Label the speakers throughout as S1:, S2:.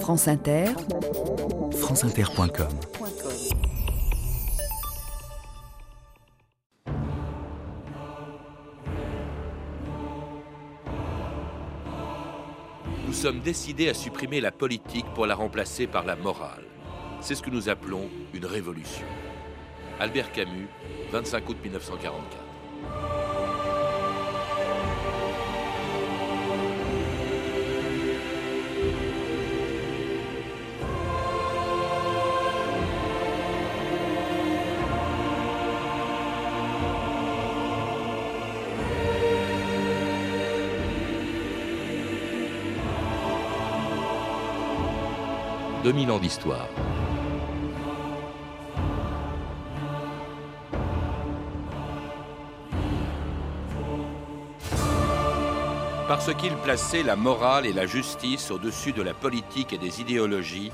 S1: France Inter,
S2: franceinter.com
S3: Nous sommes décidés à supprimer la politique pour la remplacer par la morale. C'est ce que nous appelons une révolution. Albert Camus, 25 août 1944. « 2000 ans d'histoire. Parce qu'il plaçait la morale et la justice au-dessus de la politique et des idéologies,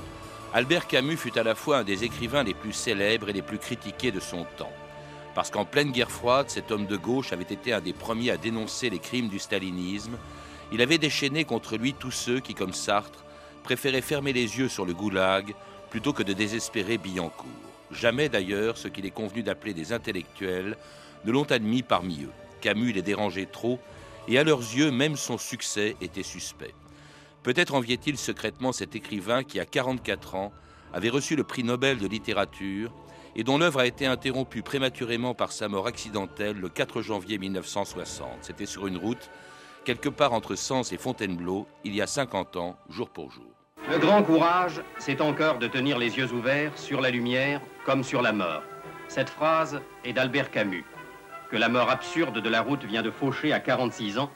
S3: Albert Camus fut à la fois un des écrivains les plus célèbres et les plus critiqués de son temps. Parce qu'en pleine guerre froide, cet homme de gauche avait été un des premiers à dénoncer les crimes du stalinisme. Il avait déchaîné contre lui tous ceux qui, comme Sartre, préféraient fermer les yeux sur le goulag plutôt que de désespérer Billancourt. Jamais d'ailleurs ce qu'il est convenu d'appeler des intellectuels ne l'ont admis parmi eux. Camus les dérangeait trop et à leurs yeux même son succès était suspect. Peut-être enviait-il secrètement cet écrivain qui, à 44 ans, avait reçu le prix Nobel de littérature et dont l'œuvre a été interrompue prématurément par sa mort accidentelle le 4 janvier 1960. C'était sur une route, quelque part entre Sens et Fontainebleau, il y a 50 ans, jour pour jour.
S4: Le grand courage, c'est encore de tenir les yeux ouverts sur la lumière comme sur la mort. Cette phrase est d'Albert Camus, que la mort absurde de la route vient de faucher à 46 ans,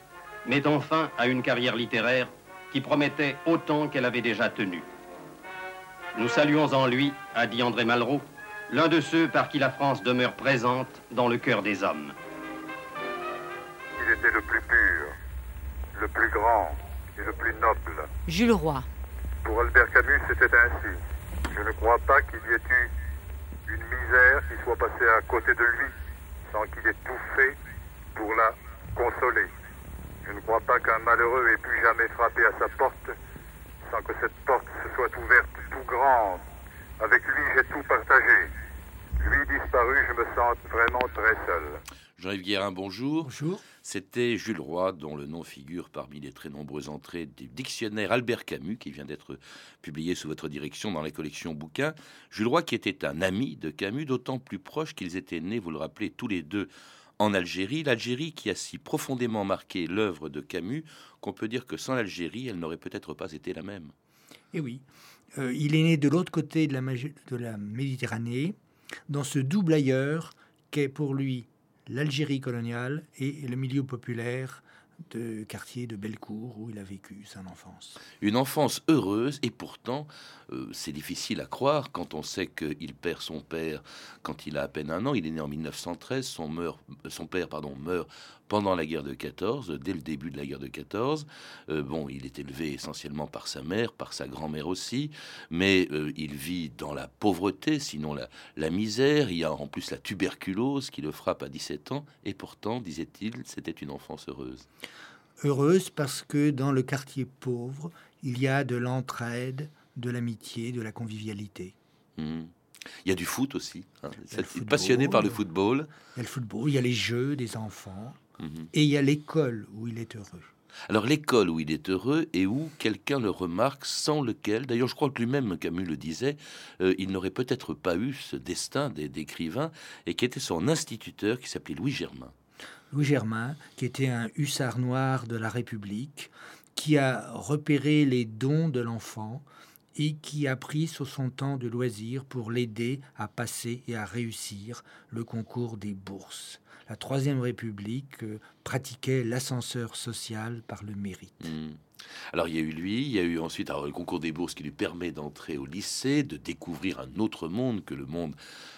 S4: met enfin à une carrière littéraire qui promettait autant qu'elle avait déjà tenu. Nous saluons en lui, a dit André Malraux, l'un de ceux par qui la France demeure présente dans le cœur des hommes.
S5: Il était le plus pur, le plus grand et le plus noble.
S1: Jules Roy.
S5: Pour Albert Camus, c'était ainsi. Je ne crois pas qu'il y ait eu une misère qui soit passée à côté de lui sans qu'il ait tout fait pour la consoler. Je ne crois pas qu'un malheureux ait pu jamais frapper à sa porte sans que cette porte se soit ouverte tout grande. Avec lui, j'ai tout partagé. Lui disparu, je me sens vraiment très seul.
S3: Jean-Yves Guérin, bonjour.
S6: Bonjour.
S3: C'était Jules Roy, dont le nom figure parmi les très nombreuses entrées du dictionnaire Albert Camus, qui vient d'être publié sous votre direction dans la collection bouquins. Jules Roy, qui était un ami de Camus, d'autant plus proche qu'ils étaient nés, vous le rappelez, tous les deux en Algérie. L'Algérie qui a si profondément marqué l'œuvre de Camus qu'on peut dire que sans l'Algérie, elle n'aurait peut-être pas été la même.
S6: Et oui, euh, il est né de l'autre côté de la, de la Méditerranée, dans ce double ailleurs qu'est pour lui l'Algérie coloniale et le milieu populaire de quartier de Bellecour où il a vécu son enfance.
S3: Une enfance heureuse et pourtant euh, c'est difficile à croire quand on sait qu'il perd son père quand il a à peine un an. Il est né en 1913, son, meurt, son père pardon, meurt pendant la guerre de 14, dès le début de la guerre de 14. Euh, bon, il est élevé essentiellement par sa mère, par sa grand-mère aussi, mais euh, il vit dans la pauvreté, sinon la, la misère. Il y a en plus la tuberculose qui le frappe à 17 ans, et pourtant, disait-il, c'était une enfance heureuse.
S6: Heureuse parce que dans le quartier pauvre, il y a de l'entraide, de l'amitié, de la convivialité.
S3: Mmh. Il y a du foot aussi. Hein. passionné par le football.
S6: Il y a le football, il y a les jeux des enfants. Mmh. Et il y a l'école où il est heureux.
S3: Alors l'école où il est heureux et où quelqu'un le remarque sans lequel, d'ailleurs je crois que lui-même Camus le disait, euh, il n'aurait peut-être pas eu ce destin d'écrivain et qui était son instituteur qui s'appelait Louis Germain.
S6: Louis Germain, qui était un hussard noir de la République, qui a repéré les dons de l'enfant et qui a pris sur son temps de loisir pour l'aider à passer et à réussir le concours des bourses. La Troisième République euh, pratiquait l'ascenseur social par le mérite.
S3: Mmh. Alors il y a eu lui, il y a eu ensuite alors, le concours des bourses qui lui permet d'entrer au lycée, de découvrir un autre monde que le monde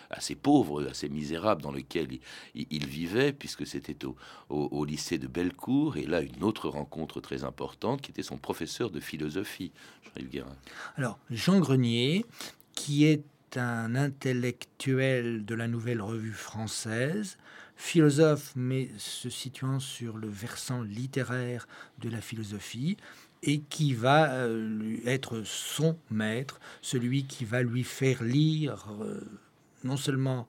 S3: assez pauvre, assez misérable dans lequel il, il vivait, puisque c'était au, au, au, lycée de Bellecour. Et là, une autre rencontre très importante qui était son professeur de philosophie, Jean-Yves Guérin.
S6: Alors Jean Grenier, qui est un intellectuel de la nouvelle revue française, philosophe, mais se situant sur le versant littéraire de la philosophie, et qui va être son maître, celui qui va lui faire lire non seulement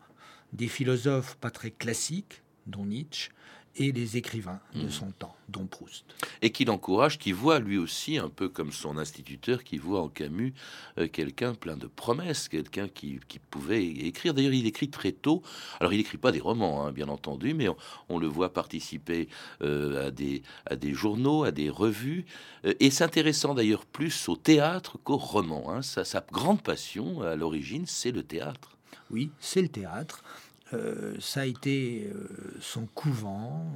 S6: des philosophes pas très classiques, dont Nietzsche, et les écrivains de
S3: Mmh.
S6: son temps, dont Proust.
S3: et qui l'encourage, qui voit lui aussi, un peu comme son instituteur, qui voit en Camus euh, quelqu'un plein de promesses, quelqu'un qui, qui pouvait écrire. D'ailleurs, il écrit très tôt. Alors, il n'écrit pas des romans, hein, bien entendu, mais on, on le voit participer euh, à, des, à des journaux, à des revues, euh, et s'intéressant d'ailleurs plus au théâtre qu'au roman. hein. Sa, sa grande passion, à l'origine, c'est le théâtre.
S6: Oui, c'est le théâtre. Euh, ça a été euh, son couvent,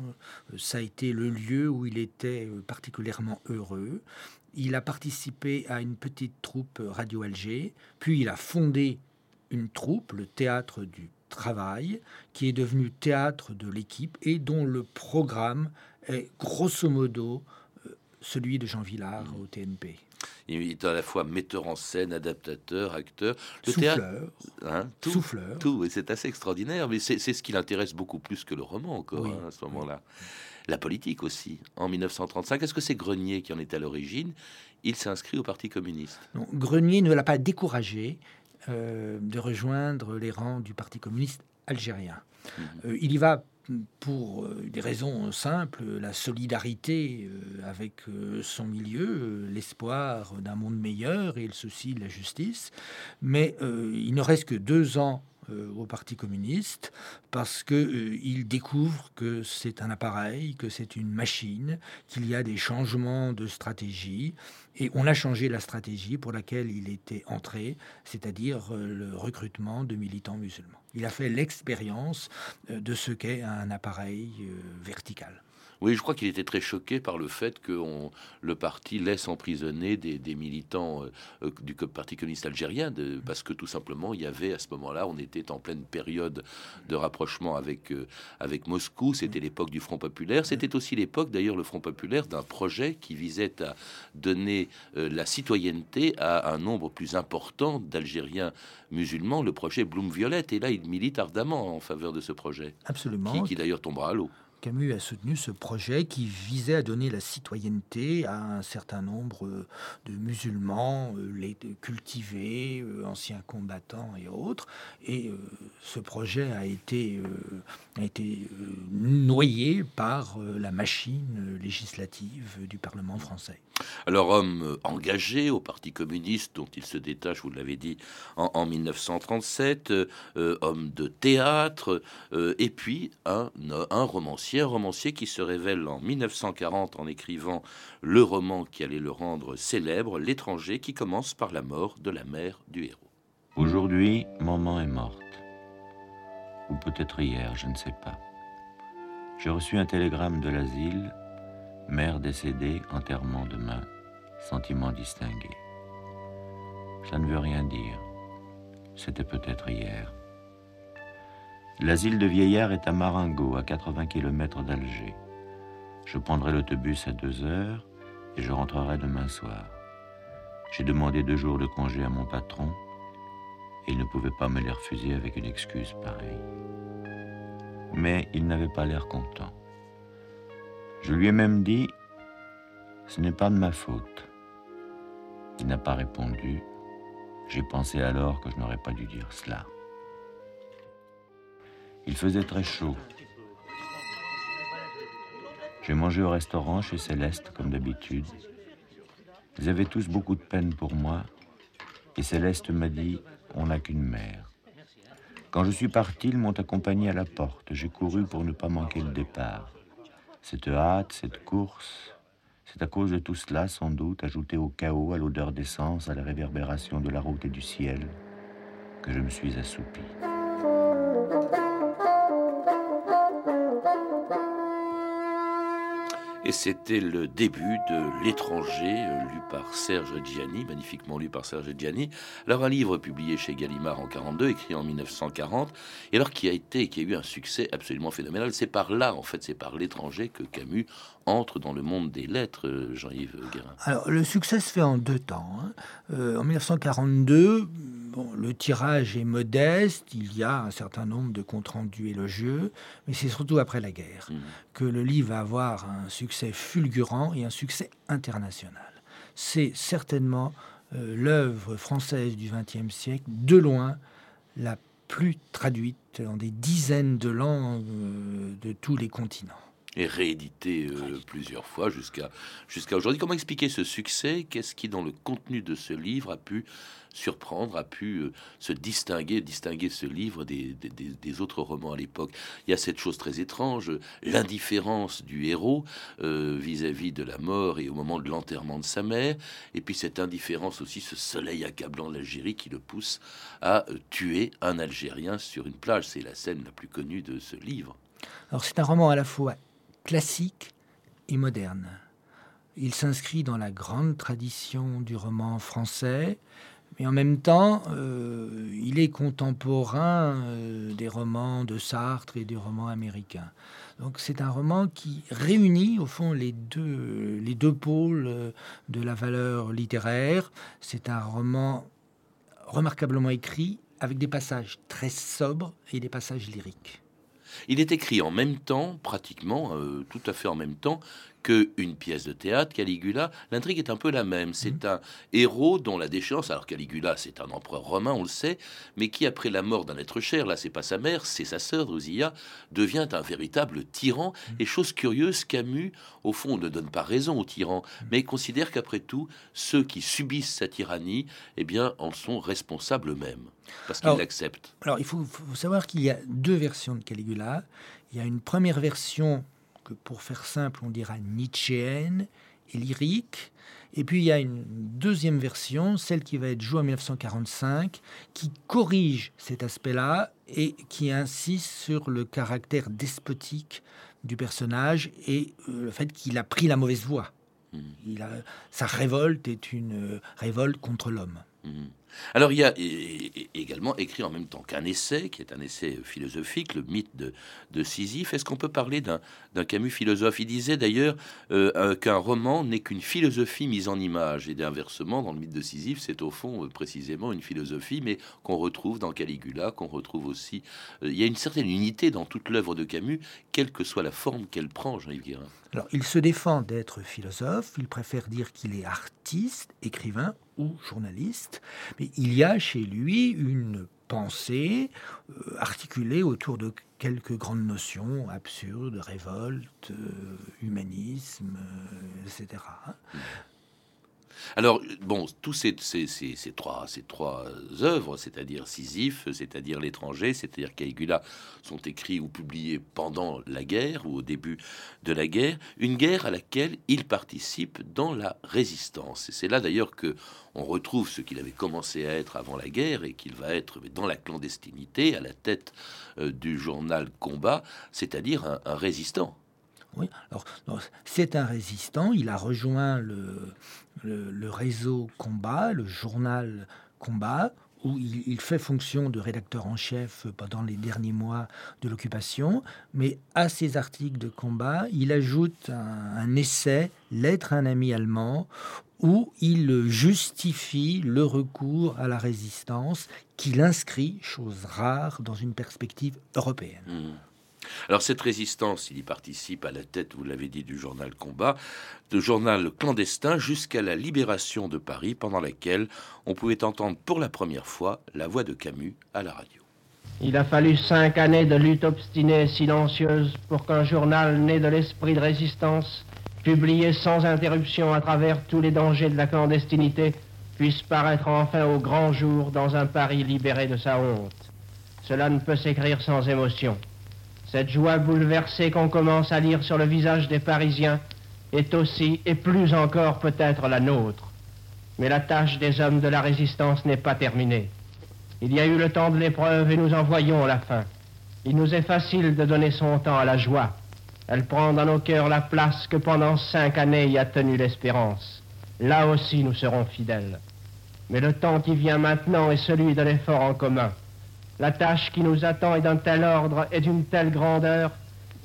S6: euh, ça a été le lieu où il était particulièrement heureux. Il a participé à une petite troupe Radio Alger, puis il a fondé une troupe, le Théâtre du Travail, qui est devenu Théâtre de l'équipe et dont le programme est grosso modo celui de Jean Villard au TNP.
S3: Il est à la fois metteur en scène, adaptateur, acteur. Le théâtre,
S6: Souffleur,
S3: hein, tout,
S6: souffleur.
S3: Tout, et c'est assez extraordinaire, mais c'est ce qui l'intéresse beaucoup plus que le roman encore
S6: Oui,
S3: hein, à ce moment-là. La politique aussi. En 1935, est-ce que c'est Grenier qui en est à l'origine? Il s'inscrit au Parti communiste.
S6: Non, Grenier ne l'a pas découragé euh, de rejoindre les rangs du Parti communiste algérien.
S3: Mhm.
S6: Euh, il y va pour euh, des raisons simples, la solidarité euh, avec euh, son milieu, l'espoir d'un monde meilleur et le souci de la justice. Mais il ne reste que deux ans euh, au Parti communiste parce que euh, il découvre que c'est un appareil, que c'est une machine, qu'il y a des changements de stratégie et on a changé la stratégie pour laquelle il était entré, c'est-à-dire euh, le recrutement de militants musulmans. Il a fait l'expérience euh, de ce qu'est un appareil vertical.
S3: Oui, je crois qu'il était très choqué par le fait que on- le parti laisse emprisonner des, des militants euh, euh, du Parti communiste algérien, de- parce que tout simplement, il y avait à ce moment-là, on était en pleine période de rapprochement avec, euh, avec Moscou, c'était l'époque du Front populaire, c'était aussi l'époque, d'ailleurs, le Front populaire, d'un projet qui visait à donner euh, la citoyenneté à un nombre plus important d'Algériens musulmans, le projet Bloom-Violette, et là, il milite ardemment en faveur de ce projet,
S6: Absolument.
S3: qui, qui d'ailleurs tombera à l'eau.
S6: Camus a soutenu ce projet qui visait à donner la citoyenneté à un certain nombre euh, de musulmans, euh, les cultivés, euh, anciens combattants et autres. Et ce projet a été, noyé par la machine législative du Parlement français.
S3: Alors, homme euh, engagé au Parti communiste, dont il se détache, vous l'avez dit, en, en 1937, euh, euh, homme de théâtre, et puis un, un romancier, un romancier qui se révèle en 1940 en écrivant le roman qui allait le rendre célèbre, L'étranger, qui commence par la mort de la mère du héros.
S1: Aujourd'hui, maman est morte. Ou peut-être hier, je ne sais pas. J'ai reçu un télégramme de l'asile. Mère décédée, enterrement demain. Sentiment distingué. Ça ne veut rien dire. C'était peut-être hier. L'asile de vieillards est à Marengo, à 80 km d'Alger. Je prendrai l'autobus à deux heures et je rentrerai demain soir. J'ai demandé deux jours de congé à mon patron et il ne pouvait pas me les refuser avec une excuse pareille. Mais il n'avait pas l'air content. Je lui ai même dit, ce n'est pas de ma faute. Il n'a pas répondu. J'ai pensé alors que je n'aurais pas dû dire cela. Il faisait très chaud. J'ai mangé au restaurant chez Céleste comme d'habitude. Ils avaient tous beaucoup de peine pour moi et Céleste m'a dit On n'a qu'une mère. Quand je suis parti, ils m'ont accompagné à la porte. J'ai couru pour ne pas manquer le départ. Cette hâte, cette course, c'est à cause de tout cela, sans doute, ajouté au chaos, à l'odeur d'essence, à la réverbération de la route et du ciel, que je me suis assoupi.
S3: Et c'était le début de L'étranger, euh, lu par Serge Gianni, magnifiquement lu par Serge Gianni. Alors un livre publié chez Gallimard en 42, écrit en 1940, et alors qui a été, qui a eu un succès absolument phénoménal. C'est par là, en fait, c'est par L'étranger que Camus entre dans le monde des lettres, euh, Jean-Yves Guérin.
S6: Alors, le succès se fait en deux temps. hein. Euh, en 1942, bon, le tirage est modeste, il y a un certain nombre de comptes rendus élogieux, mais c'est surtout après la guerre
S3: Mhm.
S6: Que le livre va avoir un succès fulgurant et un succès international. c'est certainement euh, l'œuvre française du XXe siècle, de loin, la plus traduite dans des dizaines de langues euh, de tous les continents.
S3: Et réédité plusieurs fois jusqu'à jusqu'à aujourd'hui. Comment expliquer ce succès? Qu'est-ce qui, dans le contenu de ce livre, a pu surprendre, a pu euh, se distinguer, distinguer ce livre des, autres romans à l'époque? Il y a cette chose très étrange, l'indifférence du héros euh, vis-à-vis de la mort et au moment de l'enterrement de sa mère, et puis cette indifférence aussi, ce soleil accablant l'Algérie qui le pousse à euh, tuer un Algérien sur une plage. C'est la scène la plus connue de ce livre.
S6: Alors c'est un roman à la fois classique et moderne. Il s'inscrit dans la grande tradition du roman français, mais en même temps, euh, il est contemporain euh, des romans de Sartre et des romans américains. Donc c'est un roman qui réunit au fond les deux, les deux pôles euh, de la valeur littéraire. C'est un roman remarquablement écrit avec des passages très sobres et des passages lyriques.
S3: Il est écrit en même temps, pratiquement, tout à fait en même temps, qu'une pièce de théâtre, Caligula, l'intrigue est un peu la même. C'est mhm. un héros dont la déchéance, alors Caligula, c'est un empereur romain, on le sait, mais qui, après la mort d'un être cher, là, c'est pas sa mère, c'est sa sœur, Drusilla, devient un véritable tyran. Mhm. Et chose curieuse, Camus, au fond, ne donne pas raison au tyran, mhm. mais considère qu'après tout, ceux qui subissent sa tyrannie, eh bien, en sont responsables eux-mêmes, parce qu'ils l'acceptent.
S6: Alors, il faut, faut savoir qu'il y a deux versions de Caligula. Il y a une première version que pour faire simple, on dira nietzschéenne et lyrique. Et puis il y a une deuxième version, celle qui va être jouée en 1945, qui corrige cet aspect-là et qui insiste sur le caractère despotique du personnage et euh, le fait qu'il a pris la mauvaise voie. Mmh. Il a, sa révolte est une révolte contre l'homme. Mmh.
S3: Alors il y a également écrit en même temps qu'un essai, qui est un essai philosophique, le mythe de, Sisyphe. Est-ce qu'on peut parler d'un Camus philosophe? Il disait d'ailleurs euh, euh, qu'un roman n'est qu'une philosophie mise en image. Et d'inversement, dans le mythe de Sisyphe, c'est au fond euh, précisément une philosophie, mais qu'on retrouve dans Caligula, qu'on retrouve aussi... il y a une certaine unité dans toute l'œuvre de Camus, quelle que soit la forme qu'elle prend, Jean-Yves Guérin.
S6: Alors, il se défend d'être philosophe, il préfère dire qu'il est artiste, écrivain ou journaliste, mais il y a chez lui une pensée euh, articulée autour de quelques grandes notions absurdes, révolte, euh, humanisme, euh, etc.
S3: Alors, bon, tous ces, trois, ces trois œuvres, c'est-à-dire Sisyphe, c'est-à-dire L'étranger, c'est-à-dire Caligula, sont écrits ou publiés pendant la guerre ou au début de la guerre, une guerre à laquelle il participe dans la résistance. Et c'est là d'ailleurs que on retrouve ce qu'il avait commencé à être avant la guerre et qu'il va être dans la clandestinité, à la tête euh, du journal Combat, c'est-à-dire un résistant.
S6: Oui, c'est un résistant. Il a rejoint le, réseau Combat, le journal Combat, où il, fait fonction de rédacteur en chef pendant les derniers mois de l'occupation. Mais à ses articles de combat, il ajoute un, un essai, Lettre à un ami allemand, où il justifie le recours à la résistance qu'il inscrit, chose rare, dans une perspective européenne. Mmh.
S3: Alors cette résistance, il y participe à la tête, vous l'avez dit, du journal Combat, de journal clandestin jusqu'à la libération de Paris, pendant laquelle on pouvait entendre pour la première fois la voix de Camus à la radio.
S7: Il a fallu cinq années de lutte obstinée et silencieuse pour qu'un journal né de l'esprit de résistance, publié sans interruption à travers tous les dangers de la clandestinité, puisse paraître enfin au grand jour dans un Paris libéré de sa honte. Cela ne peut s'écrire sans émotion. Cette joie bouleversée qu'on commence à lire sur le visage des Parisiens est aussi, et plus encore peut-être, la nôtre. Mais la tâche des hommes de la résistance n'est pas terminée. Il y a eu le temps de l'épreuve et nous en voyons la fin. Il nous est facile de donner son temps à la joie. Elle prend dans nos cœurs la place que pendant cinq années y a tenu l'espérance. Là aussi nous serons fidèles. Mais le temps qui vient maintenant est celui de l'effort en commun. La tâche qui nous attend est d'un tel ordre et d'une telle grandeur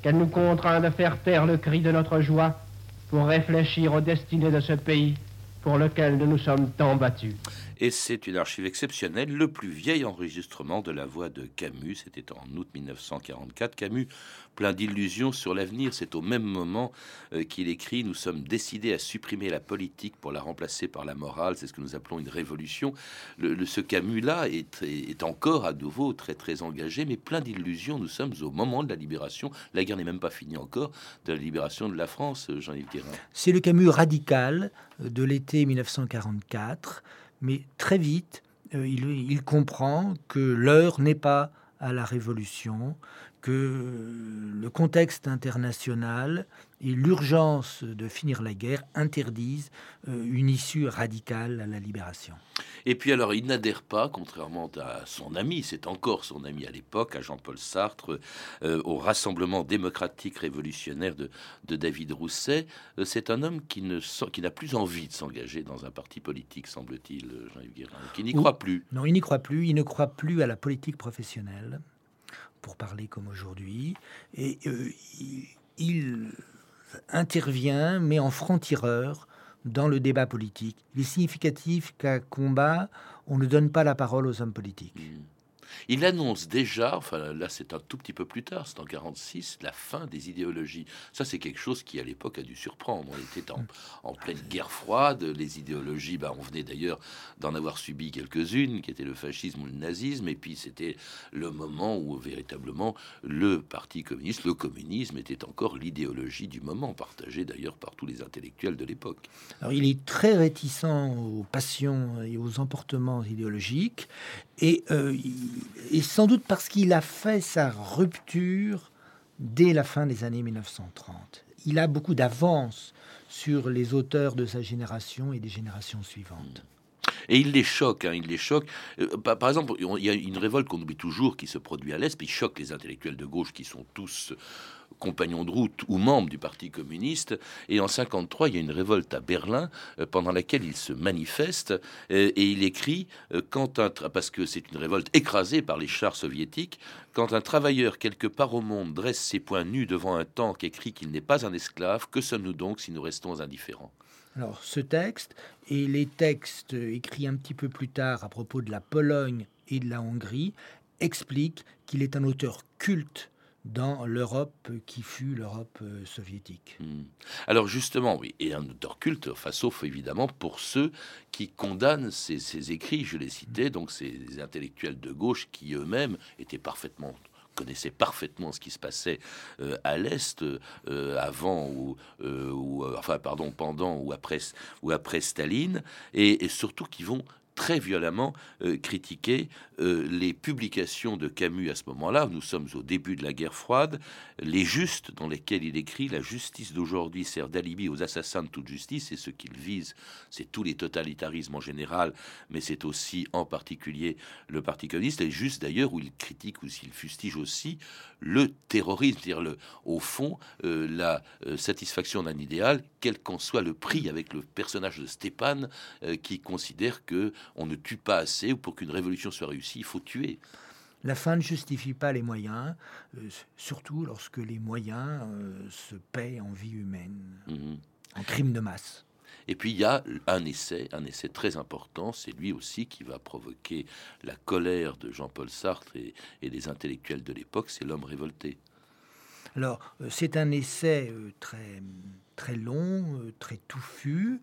S7: qu'elle nous contraint de faire taire le cri de notre joie pour réfléchir aux destinées de ce pays pour lequel nous nous sommes tant battus.
S3: Et c'est une archive exceptionnelle, le plus vieil enregistrement de la voix de Camus. C'était en août 1944. Camus, plein d'illusions sur l'avenir, c'est au même moment euh, qu'il écrit Nous sommes décidés à supprimer la politique pour la remplacer par la morale. C'est ce que nous appelons une révolution. Le, ce Camus-là est, est, encore à nouveau très très engagé, mais plein d'illusions. Nous sommes au moment de la libération. La guerre n'est même pas finie encore de la libération de la France, Jean-Yves Guérin.
S6: C'est le Camus radical de l'été 1944 mais très vite, euh, il, comprend que l'heure n'est pas à la révolution, que le contexte international et l'urgence de finir la guerre interdisent euh, une issue radicale à la libération.
S3: Et puis alors, il n'adhère pas, contrairement à son ami, c'est encore son ami à l'époque, à Jean-Paul Sartre, euh, au Rassemblement démocratique révolutionnaire de, David Rousset. Euh, c'est un homme qui ne qui n'a plus envie de s'engager dans un parti politique, semble-t-il, Jean-Yves Guérin, qui n'y croit plus.
S6: Non, il n'y croit plus. Il ne croit plus à la politique professionnelle, pour parler comme aujourd'hui. Et euh, il intervient, mais en franc-tireur, dans le débat politique. Il est significatif qu'à combat, on ne donne pas la parole aux hommes politiques. Mmh.
S3: Il annonce déjà, enfin là c'est un tout petit peu plus tard, c'est en 46, la fin des idéologies. Ça c'est quelque chose qui à l'époque a dû surprendre. On était en, pleine guerre froide, les idéologies, bah, on venait d'ailleurs d'en avoir subi quelques-unes, qui étaient le fascisme ou le nazisme, et puis c'était le moment où véritablement le Parti communiste, le communisme était encore l'idéologie du moment, partagée d'ailleurs par tous les intellectuels de l'époque.
S6: Alors il est très réticent aux passions et aux emportements idéologiques, et, euh, et sans doute parce qu'il a fait sa rupture dès la fin des années 1930. Il a beaucoup d'avance sur les auteurs de sa génération et des générations suivantes.
S3: Et il les choque, hein, il les choque. Euh, par exemple, il y a une révolte qu'on oublie toujours qui se produit à l'Est, puis il choque les intellectuels de gauche qui sont tous compagnons de route ou membres du Parti communiste. Et en 53, il y a une révolte à Berlin euh, pendant laquelle il se manifeste euh, et il écrit quand un parce que c'est une révolte écrasée par les chars soviétiques. Quand un travailleur quelque part au monde dresse ses poings nus devant un tank écrit qu'il n'est pas un esclave, que sommes-nous donc si nous restons indifférents?
S6: Alors, ce texte et les textes écrits un petit peu plus tard à propos de la Pologne et de la Hongrie expliquent qu'il est un auteur culte dans l'Europe qui fut l'Europe euh, soviétique. Hmm.
S3: Alors justement, oui, et un auteur culte, enfin, sauf évidemment pour ceux qui condamnent ces, écrits, je les citais, donc ces intellectuels de gauche qui eux-mêmes étaient parfaitement connaissait parfaitement ce qui se passait euh, à l'Est euh, avant ou, enfin pardon pendant ou après ou après Staline et, surtout qui vont très violemment critiqué euh, les publications de Camus à ce moment-là. Nous sommes au début de la guerre froide. Les justes, dans lesquels il écrit La justice d'aujourd'hui sert d'alibi aux assassins de toute justice, et ce qu'il vise, c'est tous les totalitarismes en général, mais c'est aussi en particulier le Parti communiste. Et juste d'ailleurs, où il critique ou s'il fustige aussi le terrorisme, c'est-à-dire le, au fond euh, la satisfaction d'un idéal, quel qu'en soit le prix, avec le personnage de Stéphane qui considère que on ne tue pas assez, ou pour qu'une révolution soit réussie, il faut tuer.
S6: La fin ne justifie pas les moyens, euh, surtout lorsque les moyens euh, se paient en vie humaine, mhm. en crime de masse.
S3: Et puis il y a un essai, un essai très important, c'est lui aussi qui va provoquer la colère de Jean-Paul Sartre et, et, des intellectuels de l'époque, c'est L'homme révolté.
S6: Alors euh, c'est un essai très, très long, très touffu,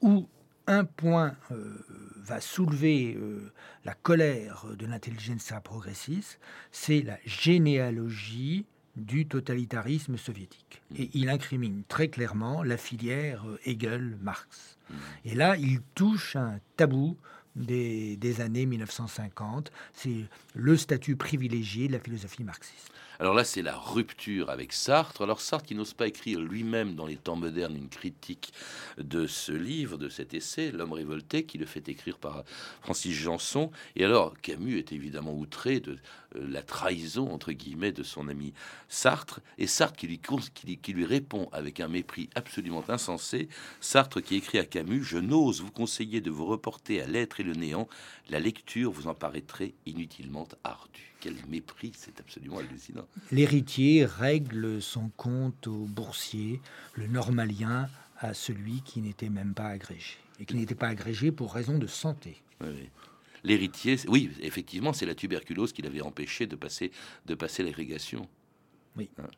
S6: où un point euh, va soulever euh, la colère de l'intelligence progressiste, c'est la généalogie du totalitarisme soviétique. Mmh. Et il incrimine très clairement la filière euh, Hegel-Marx. Mmh. Et là, il touche un tabou des, des années 1950, c'est le statut privilégié de la philosophie marxiste.
S3: Alors là, c'est la rupture avec Sartre. Alors Sartre qui n'ose pas écrire lui-même dans les temps modernes une critique de ce livre, de cet essai, L'homme révolté, qui le fait écrire par Francis Janson. Et alors Camus est évidemment outré de euh, la trahison, entre guillemets, de son ami Sartre. Et Sartre qui lui, qui lui répond avec un mépris absolument insensé. Sartre qui écrit à Camus, Je n'ose vous conseiller de vous reporter à l'être et le néant. La lecture vous en paraîtrait inutilement ardue quel mépris, c'est absolument hallucinant.
S6: L'héritier règle son compte au boursier, le normalien à celui qui n'était même pas agrégé, et qui n'était pas agrégé pour raison de santé.
S3: L'héritier, oui, effectivement, c'est la tuberculose qui l'avait empêché de passer, de passer l'agrégation.
S6: Oui.
S3: Hein.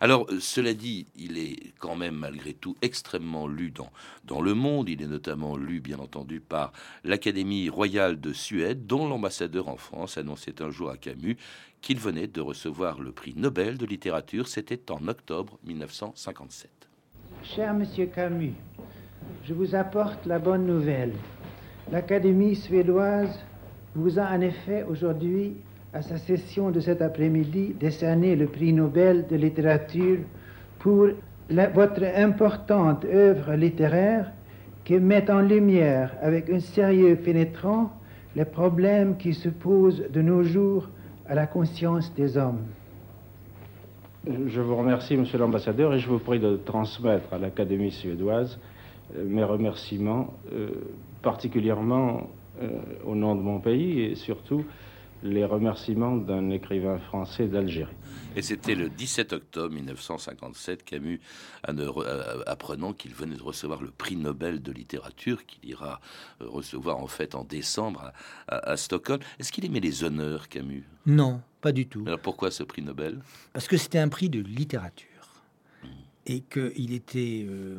S3: Alors, euh, cela dit, il est quand même malgré tout extrêmement lu dans, dans le monde. Il est notamment lu, bien entendu, par l'Académie royale de Suède, dont l'ambassadeur en France annonçait un jour à Camus qu'il venait de recevoir le prix Nobel de littérature. C'était en octobre 1957.
S8: Cher Monsieur Camus, je vous apporte la bonne nouvelle. L'Académie suédoise vous a en effet aujourd'hui à sa session de cet après-midi décerné le prix Nobel de littérature pour votre importante œuvre littéraire qui met en lumière avec un sérieux pénétrant les problèmes qui se posent de nos jours à la conscience des hommes.
S9: Je vous remercie, Monsieur l'ambassadeur, et je vous prie de transmettre à l'Académie suédoise euh, mes remerciements, euh, particulièrement euh, au nom de mon pays et surtout les remerciements d'un écrivain français d'Algérie.
S3: Et c'était le 17 octobre 1957, Camus apprenant qu'il venait de recevoir le prix Nobel de littérature, qu'il ira euh, recevoir en fait en décembre à, Stockholm. Est-ce qu'il aimait les honneurs, Camus?
S6: Non, pas du tout.
S3: Alors pourquoi ce prix Nobel?
S6: Parce que c'était un prix de littérature et qu'il était euh,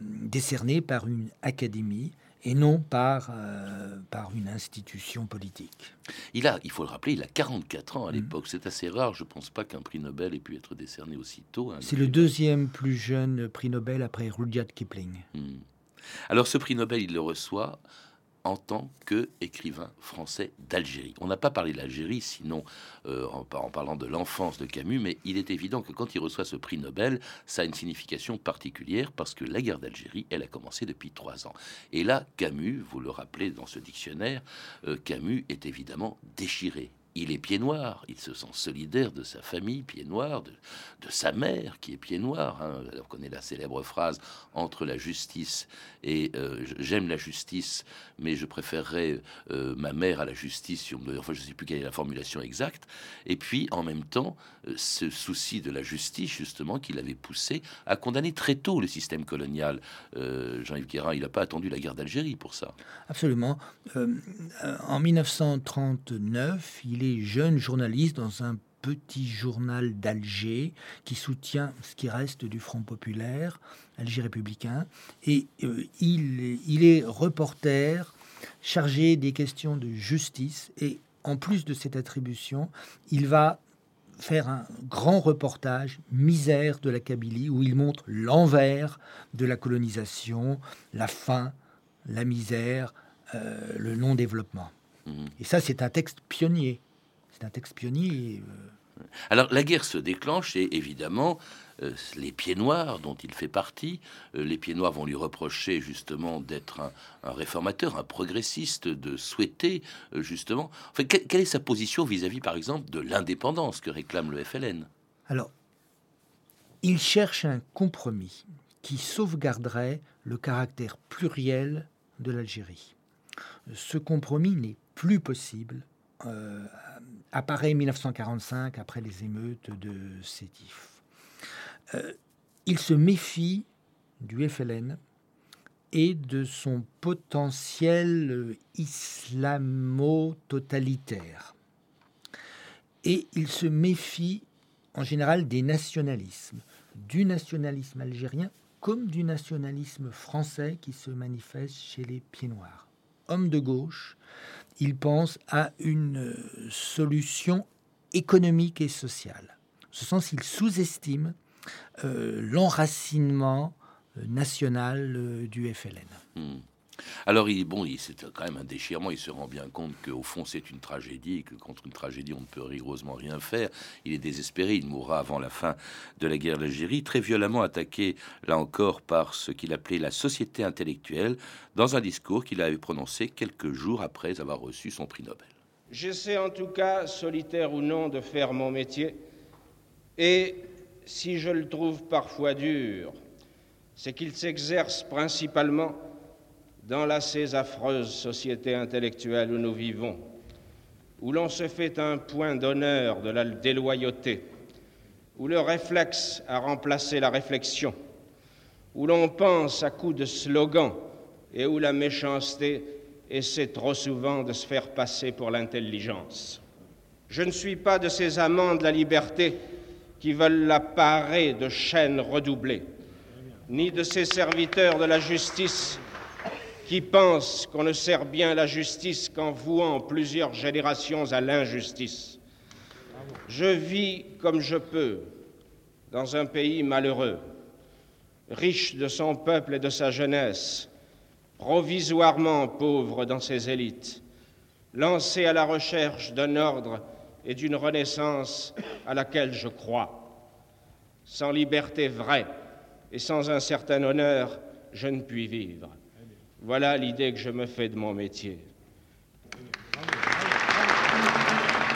S6: décerné par une académie et non par, euh, par une institution politique.
S3: Il a, il faut le rappeler, il a 44 ans à mm. l'époque. C'est assez rare. Je ne pense pas qu'un prix Nobel ait pu être décerné aussitôt.
S6: C'est le deuxième plus jeune prix Nobel après Rudyard Kipling. Mm.
S3: Alors ce prix Nobel, il le reçoit en tant qu'écrivain français d'Algérie. On n'a pas parlé de l'Algérie, sinon euh, en, parlant de l'enfance de Camus, mais il est évident que quand il reçoit ce prix Nobel, ça a une signification particulière parce que la guerre d'Algérie, elle a commencé depuis trois ans. Et là, Camus, vous le rappelez dans ce dictionnaire, euh, Camus est évidemment déchiré il est pied noir, il se sent solidaire de sa famille, pied noir, de, sa mère qui est pied noir. Hein. On connaît la célèbre phrase entre la justice et euh, j'aime la justice, mais je préférerais euh, ma mère à la justice. Enfin, je ne sais plus quelle est la formulation exacte. Et puis, en même temps, euh, ce souci de la justice, justement, qu'il avait poussé à condamner très tôt le système colonial. Jean-Yves Guérin, il n'a pas attendu la guerre d'Algérie pour ça.
S6: Absolument. en 1939, il est jeune journaliste dans un petit journal d'Alger qui soutient ce qui reste du Front populaire, Alger républicain, et euh, il, il est reporter chargé des questions de justice, et en plus de cette attribution, il va faire un grand reportage, Misère de la Kabylie, où il montre l'envers de la colonisation, la faim, la misère, euh, le non-développement. Mmh. Et ça, c'est un texte pionnier c'est un texte pionnier.
S3: Euh. Alors la guerre se déclenche et évidemment euh, les pieds noirs dont il fait partie, euh, les pieds noirs vont lui reprocher justement d'être un, réformateur, un progressiste, de souhaiter justement. Enfin, quelle est sa position vis-à-vis par exemple de l'indépendance que réclame le FLN
S6: Alors, il cherche un compromis qui sauvegarderait le caractère pluriel de l'Algérie. Ce compromis n'est plus possible apparaît 1945 après les émeutes de Sétif. Euh, il se méfie du FLN et de son potentiel islamo-totalitaire. Et il se méfie en général des nationalismes, du nationalisme algérien comme du nationalisme français qui se manifeste chez les pieds noirs. Homme de gauche, il pense à une euh, solution économique et sociale. En ce sens, il sous-estime euh, l'enracinement euh, national du FLN. Hmm.
S3: Alors, il, bon, c'est quand même un déchirement. Il se rend bien compte qu'au fond, c'est une tragédie, et que contre une tragédie, on ne peut rigoureusement rien faire. Il est désespéré. Il mourra avant la fin de la guerre d'Algérie, très violemment attaqué, là encore, par ce qu'il appelait la société intellectuelle, dans un discours qu'il avait prononcé quelques jours après avoir reçu son prix Nobel.
S10: J'essaie en tout cas, solitaire ou non, de faire mon métier. Et si je le trouve parfois dur, c'est qu'il s'exerce principalement dans la ces affreuse société intellectuelle où nous vivons, où l'on se fait un point d'honneur de la déloyauté, où le réflexe a remplacé la réflexion, où l'on pense à coups de slogan et où la méchanceté essaie trop souvent de se faire passer pour l'intelligence. Je ne suis pas de ces amants de la liberté qui veulent la parer de chaînes redoublées, ni de ces serviteurs de la justice qui pensent qu'on ne sert bien la justice qu'en vouant plusieurs générations à l'injustice. Je vis comme je peux dans un pays malheureux, riche de son peuple et de sa jeunesse, provisoirement pauvre dans ses élites, lancé à la recherche d'un ordre et d'une renaissance à laquelle je crois. Sans liberté vraie et sans un certain honneur, je ne puis vivre. Voilà l'idée que je me fais de mon métier.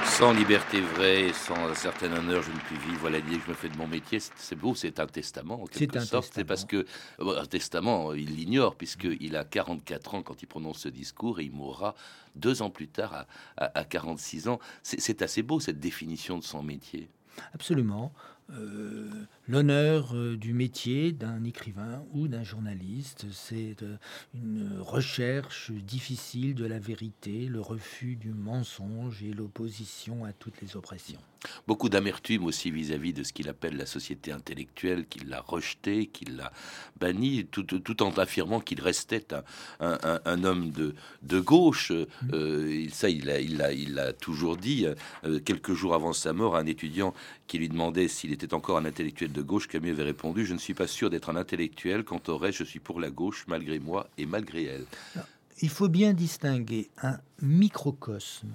S3: Sans liberté vraie, sans un certain honneur, je ne puis vivre. Voilà l'idée que je me fais de mon métier. C'est beau, c'est un testament en quelque sorte. C'est parce que euh, un testament, il l'ignore puisqu'il a 44 ans quand il prononce ce discours et il mourra deux ans plus tard à, à 46 ans. C'est assez beau cette définition de son métier.
S6: Absolument. Euh, l'honneur euh, du métier d'un écrivain ou d'un journaliste. C'est euh, une recherche difficile de la vérité, le refus du mensonge et l'opposition à toutes les oppressions.
S3: Beaucoup d'amertume aussi vis-à-vis de ce qu'il appelle la société intellectuelle, qu'il l'a rejeté, qu'il l'a banni, tout, tout, en affirmant qu'il restait un, un, homme de, de gauche. Mmh. ça, il l'a il a, il a toujours dit. quelques jours avant sa mort, un étudiant qui lui demandait s'il était encore un intellectuel de gauche, Camus avait répondu Je ne suis pas sûr d'être un intellectuel. Quant au reste, je suis pour la gauche, malgré moi et malgré elle.
S6: Il faut bien distinguer un microcosme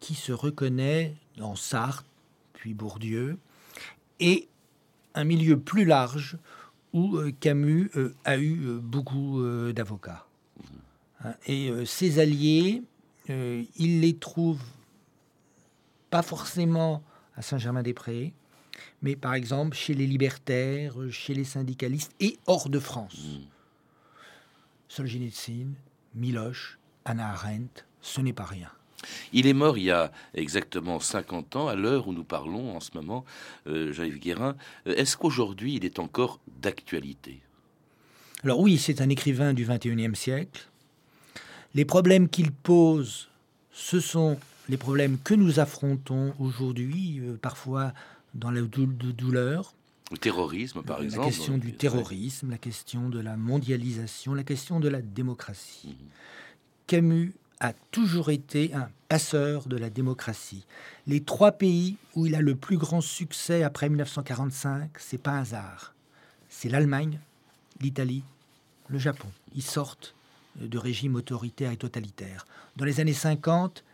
S6: qui se reconnaît dans Sartre, puis Bourdieu, et un milieu plus large où euh, Camus euh, a eu euh, beaucoup d'avocats. Hein, et ses alliés, il les trouve pas forcément à Saint-Germain-des-Prés, mais par exemple chez les libertaires, chez les syndicalistes et hors de France. Mmh. Solzhenitsyn, Miloche, Anna Arendt, ce n'est pas rien.
S3: Il est mort il y a exactement 50 ans, à l'heure où nous parlons en ce moment, euh, Jean-Yves Guérin. Euh, est-ce qu'aujourd'hui il est encore d'actualité?
S6: Alors oui, c'est un écrivain du 21e siècle. Les problèmes qu'il pose, ce sont les problèmes que nous affrontons aujourd'hui, euh, parfois dans la douleur.
S3: Le terrorisme, par exemple.
S6: La question du terrorisme, la question de la mondialisation, la question de la démocratie. Mhm. Camus a toujours été un passeur de la démocratie. Les trois pays où il a le plus grand succès après 1945, c'est pas un hasard. C'est l'Allemagne, l'Italie, le Japon. Ils sortent de régimes autoritaires et totalitaires. Dans les années 50,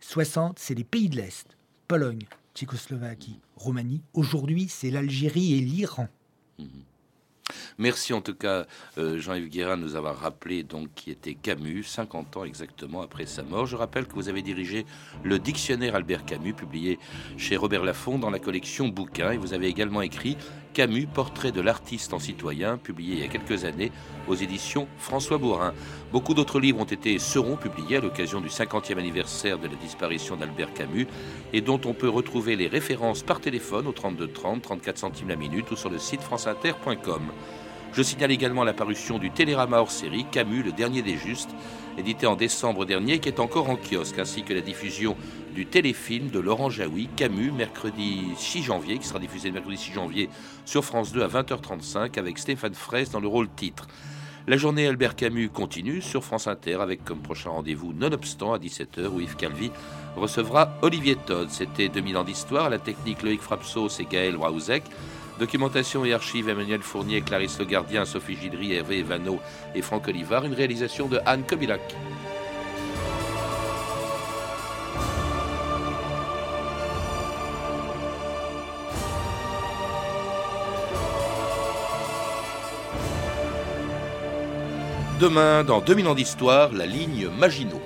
S6: 60, c'est les pays de l'Est, Pologne, Tchécoslovaquie, Roumanie. Aujourd'hui, c'est l'Algérie et l'Iran. Mhm.
S3: Merci en tout cas, euh, Jean-Yves Guérin, de nous avoir rappelé donc qui était Camus, 50 ans exactement après sa mort. Je rappelle que vous avez dirigé le dictionnaire Albert Camus, publié chez Robert Laffont dans la collection Bouquins, et vous avez également écrit Camus, portrait de l'artiste en citoyen, publié il y a quelques années aux éditions François Bourrin. Beaucoup d'autres livres ont été et seront publiés à l'occasion du 50e anniversaire de la disparition d'Albert Camus et dont on peut retrouver les références par téléphone au 32 30, 34 centimes la minute ou sur le site franceinter.com. Je signale également la parution du Télérama hors série Camus, le dernier des justes, édité en décembre dernier, qui est encore en kiosque, ainsi que la diffusion du téléfilm de Laurent Jaoui, Camus, mercredi 6 janvier, qui sera diffusé mercredi 6 janvier sur France 2 à 20h35 avec Stéphane Fraisse dans le rôle titre. La journée Albert Camus continue sur France Inter avec comme prochain rendez-vous Nonobstant à 17h où Yves Calvi recevra Olivier Todd. C'était 2000 ans d'histoire, la technique Loïc Frapsos et Gaël Waouzek. Documentation et archives Emmanuel Fournier, Clarisse Le Gardien, Sophie Gidry, Hervé Evano et Franck Olivard. Une réalisation de Anne Kobilac. Demain, dans 2000 ans d'histoire, la ligne Maginot.